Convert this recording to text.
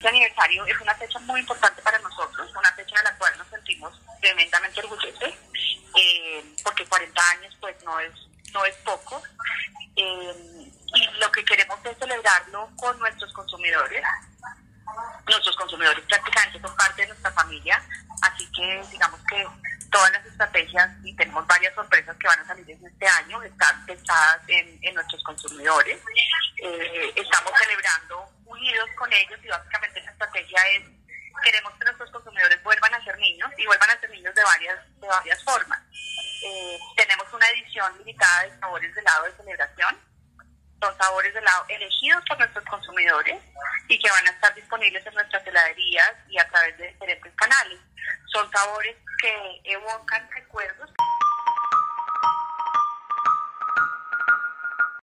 Este aniversario es una fecha muy importante para nosotros, una fecha de la cual nos sentimos tremendamente orgullosos, eh, porque 40 años pues no es, no es poco. Eh, y lo que queremos es celebrarlo con nuestros consumidores. Nuestros consumidores prácticamente son parte de nuestra familia, así que digamos que todas las estrategias y tenemos varias sorpresas que van a salir en este año, están pensadas en, en nuestros consumidores. Eh, estamos celebrando unidos con ellos y básicamente estrategia es queremos que nuestros consumidores vuelvan a ser niños y vuelvan a ser niños de varias, de varias formas. Eh, tenemos una edición limitada de sabores de helado de celebración. Son sabores de helado elegidos por nuestros consumidores y que van a estar disponibles en nuestras heladerías y a través de diferentes canales. Son sabores que evocan recuerdos